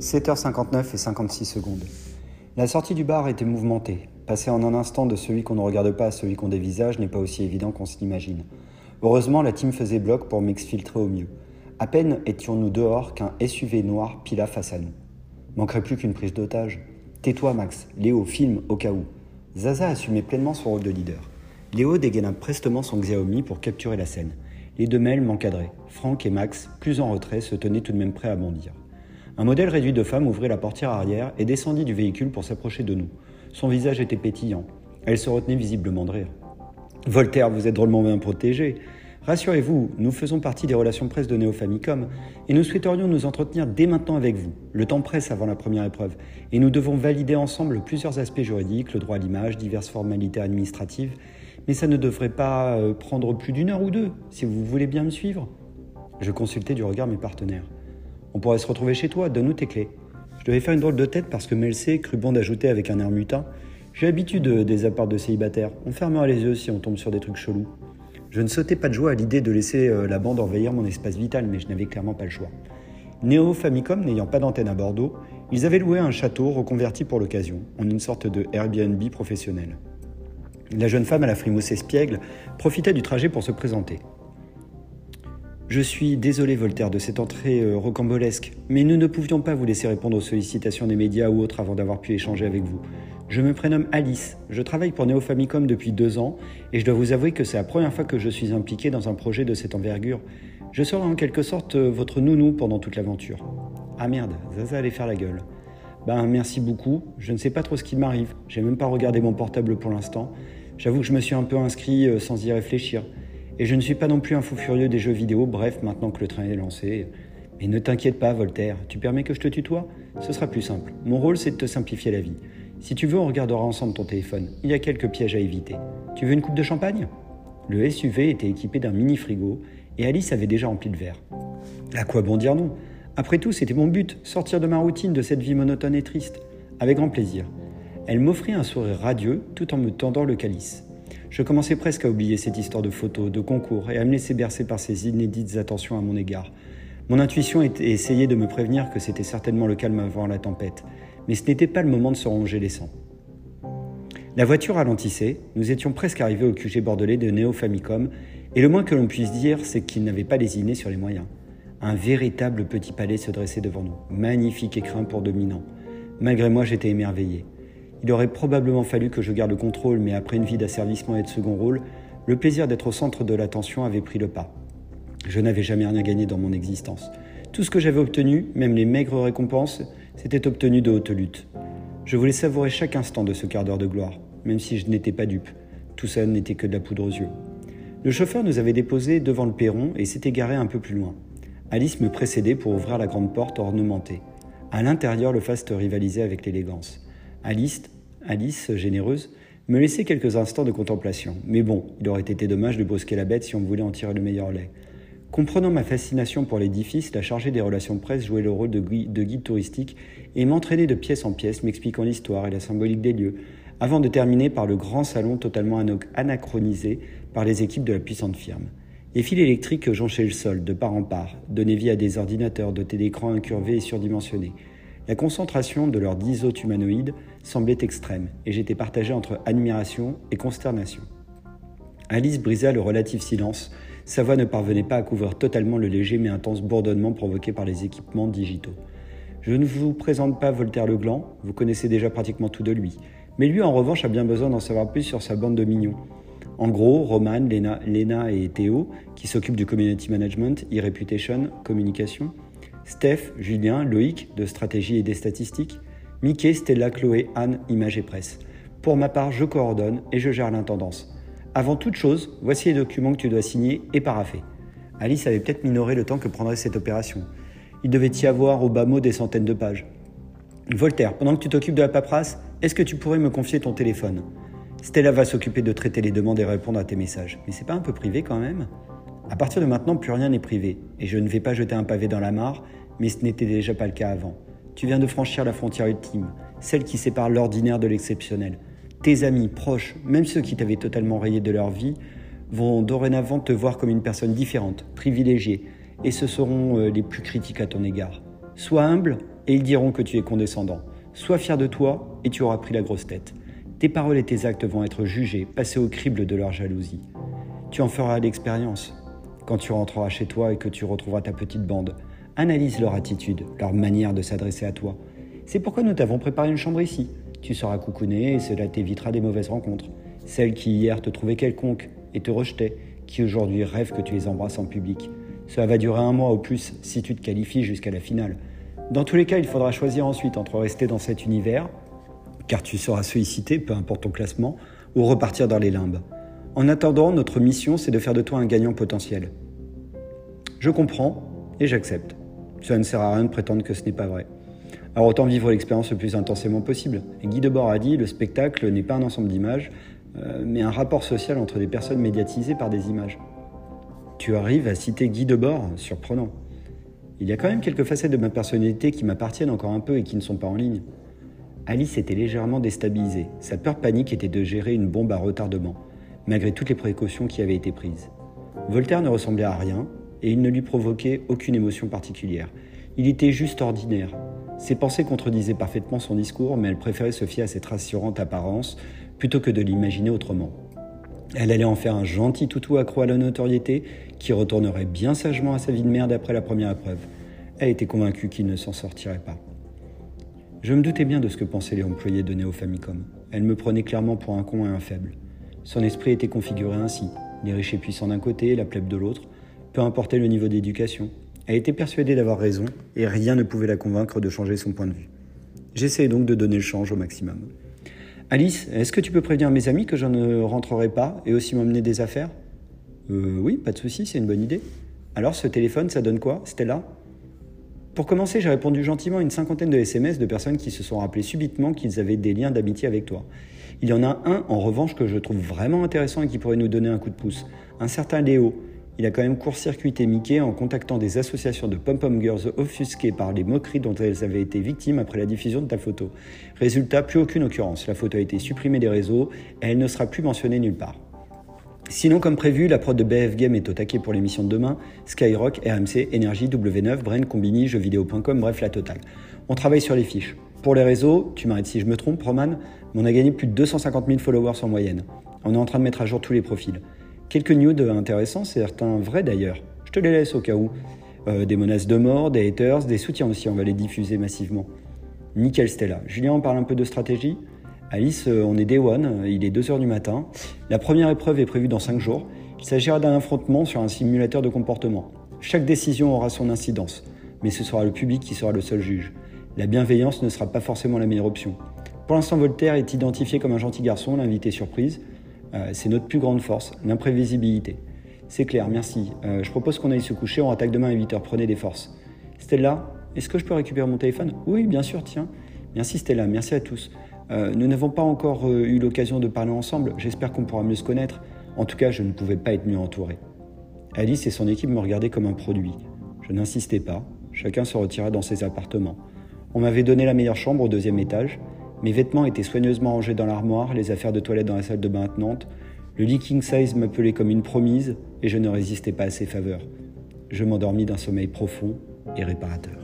7h59 et 56 secondes. La sortie du bar était mouvementée. Passer en un instant de celui qu'on ne regarde pas à celui qu'on dévisage n'est pas aussi évident qu'on s'imagine. Heureusement, la team faisait bloc pour m'exfiltrer au mieux. À peine étions-nous dehors qu'un SUV noir pila face à nous. Manquerait plus qu'une prise d'otage. Tais-toi, Max. Léo, filme au cas où. Zaza assumait pleinement son rôle de leader. Léo dégaina prestement son Xiaomi pour capturer la scène. Les deux mêles m'encadraient. Franck et Max, plus en retrait, se tenaient tout de même prêts à bondir. Un modèle réduit de femme ouvrit la portière arrière et descendit du véhicule pour s'approcher de nous. Son visage était pétillant. Elle se retenait visiblement de rire. Voltaire, vous êtes drôlement bien protégé. Rassurez-vous, nous faisons partie des relations presse de Néo-Famicom et nous souhaiterions nous entretenir dès maintenant avec vous. Le temps presse avant la première épreuve et nous devons valider ensemble plusieurs aspects juridiques, le droit à l'image, diverses formalités administratives, mais ça ne devrait pas euh, prendre plus d'une heure ou deux, si vous voulez bien me suivre. Je consultais du regard mes partenaires. On pourrait se retrouver chez toi, donne-nous tes clés. Je devais faire une drôle de tête parce que Melcé crut bon d'ajouter avec un air mutin J'ai l'habitude des apparts de célibataires. On fermera les yeux si on tombe sur des trucs chelous. Je ne sautais pas de joie à l'idée de laisser euh, la bande envahir mon espace vital, mais je n'avais clairement pas le choix. Néo Famicom n'ayant pas d'antenne à Bordeaux, ils avaient loué un château reconverti pour l'occasion, en une sorte de Airbnb professionnel. La jeune femme à la frimousse espiègle profitait du trajet pour se présenter. Je suis désolé, Voltaire, de cette entrée euh, rocambolesque, mais nous ne pouvions pas vous laisser répondre aux sollicitations des médias ou autres avant d'avoir pu échanger avec vous. Je me prénomme Alice, je travaille pour Neofamicom depuis deux ans, et je dois vous avouer que c'est la première fois que je suis impliqué dans un projet de cette envergure. Je serai en quelque sorte euh, votre nounou pendant toute l'aventure. Ah merde, Zaza allait faire la gueule. Ben merci beaucoup, je ne sais pas trop ce qui m'arrive, j'ai même pas regardé mon portable pour l'instant. J'avoue que je me suis un peu inscrit euh, sans y réfléchir. Et je ne suis pas non plus un fou furieux des jeux vidéo, bref, maintenant que le train est lancé. Mais ne t'inquiète pas, Voltaire, tu permets que je te tutoie? Ce sera plus simple. Mon rôle, c'est de te simplifier la vie. Si tu veux, on regardera ensemble ton téléphone. Il y a quelques pièges à éviter. Tu veux une coupe de champagne? Le SUV était équipé d'un mini frigo et Alice avait déjà rempli le verre. À quoi bon dire non? Après tout, c'était mon but, sortir de ma routine, de cette vie monotone et triste. Avec grand plaisir. Elle m'offrit un sourire radieux tout en me tendant le calice. Je commençais presque à oublier cette histoire de photos, de concours, et à me laisser bercer par ces inédites attentions à mon égard. Mon intuition essayait de me prévenir que c'était certainement le calme avant la tempête, mais ce n'était pas le moment de se ronger les sangs. La voiture ralentissait, nous étions presque arrivés au QG bordelais de Neo Famicom, et le moins que l'on puisse dire, c'est qu'il n'avait pas lésiné sur les moyens. Un véritable petit palais se dressait devant nous, magnifique écrin pour dominant. Malgré moi, j'étais émerveillé. Il aurait probablement fallu que je garde le contrôle, mais après une vie d'asservissement et de second rôle, le plaisir d'être au centre de l'attention avait pris le pas. Je n'avais jamais rien gagné dans mon existence. Tout ce que j'avais obtenu, même les maigres récompenses, s'était obtenu de haute lutte. Je voulais savourer chaque instant de ce quart d'heure de gloire, même si je n'étais pas dupe. Tout ça n'était que de la poudre aux yeux. Le chauffeur nous avait déposés devant le perron et s'était garé un peu plus loin. Alice me précédait pour ouvrir la grande porte ornementée. À l'intérieur, le faste rivalisait avec l'élégance. Alice, Alice, généreuse, me laissait quelques instants de contemplation. Mais bon, il aurait été dommage de brusquer la bête si on voulait en tirer le meilleur lait. Comprenant ma fascination pour l'édifice, la chargée des relations presse jouait le rôle de, guide touristique et m'entraînait de pièce en pièce, m'expliquant l'histoire et la symbolique des lieux, avant de terminer par le grand salon totalement anachronisé par les équipes de la puissante firme. Les fils électriques jonchaient le sol de part en part, donnaient vie à des ordinateurs dotés d'écrans incurvés et surdimensionnés. La concentration de leurs dix hôtes humanoïdes semblait extrême, et j'étais partagé entre admiration et consternation. Alice brisa le relatif silence. Sa voix ne parvenait pas à couvrir totalement le léger mais intense bourdonnement provoqué par les équipements digitaux. Je ne vous présente pas Voltaire le Gland, vous connaissez déjà pratiquement tout de lui. Mais lui, en revanche, a bien besoin d'en savoir plus sur sa bande de mignons. En gros, Roman, Lena, Lena et Théo, qui s'occupent du community management, e-reputation, communication, Steph, Julien, Loïc, de stratégie et des statistiques, Mickey, Stella, Chloé, Anne, Image et Presse. Pour ma part, je coordonne et je gère l'intendance. Avant toute chose, voici les documents que tu dois signer et paraffer. Alice avait peut-être minoré le temps que prendrait cette opération. Il devait y avoir au bas mot des centaines de pages. Voltaire, pendant que tu t'occupes de la paperasse, est-ce que tu pourrais me confier ton téléphone? Stella va s'occuper de traiter les demandes et répondre à tes messages. Mais c'est pas un peu privé quand même? À partir de maintenant, plus rien n'est privé. Et je ne vais pas jeter un pavé dans la mare, mais ce n'était déjà pas le cas avant. Tu viens de franchir la frontière ultime, celle qui sépare l'ordinaire de l'exceptionnel. Tes amis, proches, même ceux qui t'avaient totalement rayé de leur vie, vont dorénavant te voir comme une personne différente, privilégiée, et ce seront euh, les plus critiques à ton égard. Sois humble et ils diront que tu es condescendant. Sois fier de toi et tu auras pris la grosse tête. Tes paroles et tes actes vont être jugés, passés au crible de leur jalousie. Tu en feras l'expérience. Quand tu rentreras chez toi et que tu retrouveras ta petite bande, analyse leur attitude, leur manière de s'adresser à toi. C'est pourquoi nous t'avons préparé une chambre ici. Tu seras coucouné et cela t'évitera des mauvaises rencontres. Celles qui hier te trouvaient quelconque et te rejetaient, qui aujourd'hui rêvent que tu les embrasses en public. Cela va durer un mois au plus si tu te qualifies jusqu'à la finale. Dans tous les cas, il faudra choisir ensuite entre rester dans cet univers, car tu seras sollicité, peu importe ton classement, ou repartir dans les limbes. En attendant, notre mission, c'est de faire de toi un gagnant potentiel. Je comprends et j'accepte. Cela ne sert à rien de prétendre que ce n'est pas vrai. Alors autant vivre l'expérience le plus intensément possible. Guy Debord a dit, le spectacle n'est pas un ensemble d'images, euh, mais un rapport social entre des personnes médiatisées par des images. Tu arrives à citer Guy Debord, surprenant. Il y a quand même quelques facettes de ma personnalité qui m'appartiennent encore un peu et qui ne sont pas en ligne. Alice était légèrement déstabilisée. Sa peur panique était de gérer une bombe à retardement, malgré toutes les précautions qui avaient été prises. Voltaire ne ressemblait à rien et il ne lui provoquait aucune émotion particulière. Il était juste ordinaire. Ses pensées contredisaient parfaitement son discours, mais elle préférait se fier à cette rassurante apparence plutôt que de l'imaginer autrement. Elle allait en faire un gentil toutou accro à la notoriété qui retournerait bien sagement à sa vie de merde après la première épreuve. Elle était convaincue qu'il ne s'en sortirait pas. Je me doutais bien de ce que pensaient les employés de Neo Famicom. Elle me prenait clairement pour un con et un faible. Son esprit était configuré ainsi, les riches et puissants d'un côté, la plèbe de l'autre, peu importait le niveau d'éducation. Elle était persuadée d'avoir raison et rien ne pouvait la convaincre de changer son point de vue. J'essayais donc de donner le change au maximum. Alice, est-ce que tu peux prévenir mes amis que je ne rentrerai pas et aussi m'emmener des affaires? Euh, Oui, pas de souci, c'est une bonne idée. Alors, ce téléphone, ça donne quoi? Stella Pour commencer, j'ai répondu gentiment à une cinquantaine de SMS de personnes qui se sont rappelées subitement qu'ils avaient des liens d'amitié avec toi. Il y en a un, en revanche, que je trouve vraiment intéressant et qui pourrait nous donner un coup de pouce. Un certain Léo, il a quand même court-circuité Mickey en contactant des associations de pom-pom girls offusquées par les moqueries dont elles avaient été victimes après la diffusion de ta photo. Résultat, plus aucune occurrence. La photo a été supprimée des réseaux et elle ne sera plus mentionnée nulle part. Sinon, comme prévu, la prod de BF Game est au taquet pour l'émission de demain. Skyrock, RMC, Énergie, W9, Brain, Combini, jeuxvideo.com, bref, la totale. On travaille sur les fiches. Pour les réseaux, tu m'arrêtes si je me trompe, Roman, mais on a gagné plus de 250 000 followers en moyenne. On est en train de mettre à jour tous les profils. Quelques news intéressants, certains vrais d'ailleurs. Je te les laisse au cas où. Euh, des menaces de mort, des haters, des soutiens aussi, on va les diffuser massivement. Nickel Stella. Julien, on parle un peu de stratégie Alice, euh, on est day one, il est 2h du matin. La première épreuve est prévue dans 5 jours. Il s'agira d'un affrontement sur un simulateur de comportement. Chaque décision aura son incidence, mais ce sera le public qui sera le seul juge. La bienveillance ne sera pas forcément la meilleure option. Pour l'instant, Voltaire est identifié comme un gentil garçon, l'invité surprise. Euh, c'est notre plus grande force, l'imprévisibilité. C'est clair, merci. Euh, je propose qu'on aille se coucher, on attaque demain à 8h, prenez des forces. Stella, est-ce que je peux récupérer mon téléphone? Oui, bien sûr, tiens. Merci Stella, merci à tous. Euh, nous n'avons pas encore eu l'occasion de parler ensemble, j'espère qu'on pourra mieux se connaître. En tout cas, je ne pouvais pas être mieux entouré. Alice et son équipe me regardaient comme un produit. Je n'insistais pas, chacun se retira dans ses appartements. On m'avait donné la meilleure chambre au deuxième étage, mes vêtements étaient soigneusement rangés dans l'armoire, les affaires de toilette dans la salle de bain attenante. Le leaking size m'appelait comme une promise et je ne résistais pas à ses faveurs. Je m'endormis d'un sommeil profond et réparateur.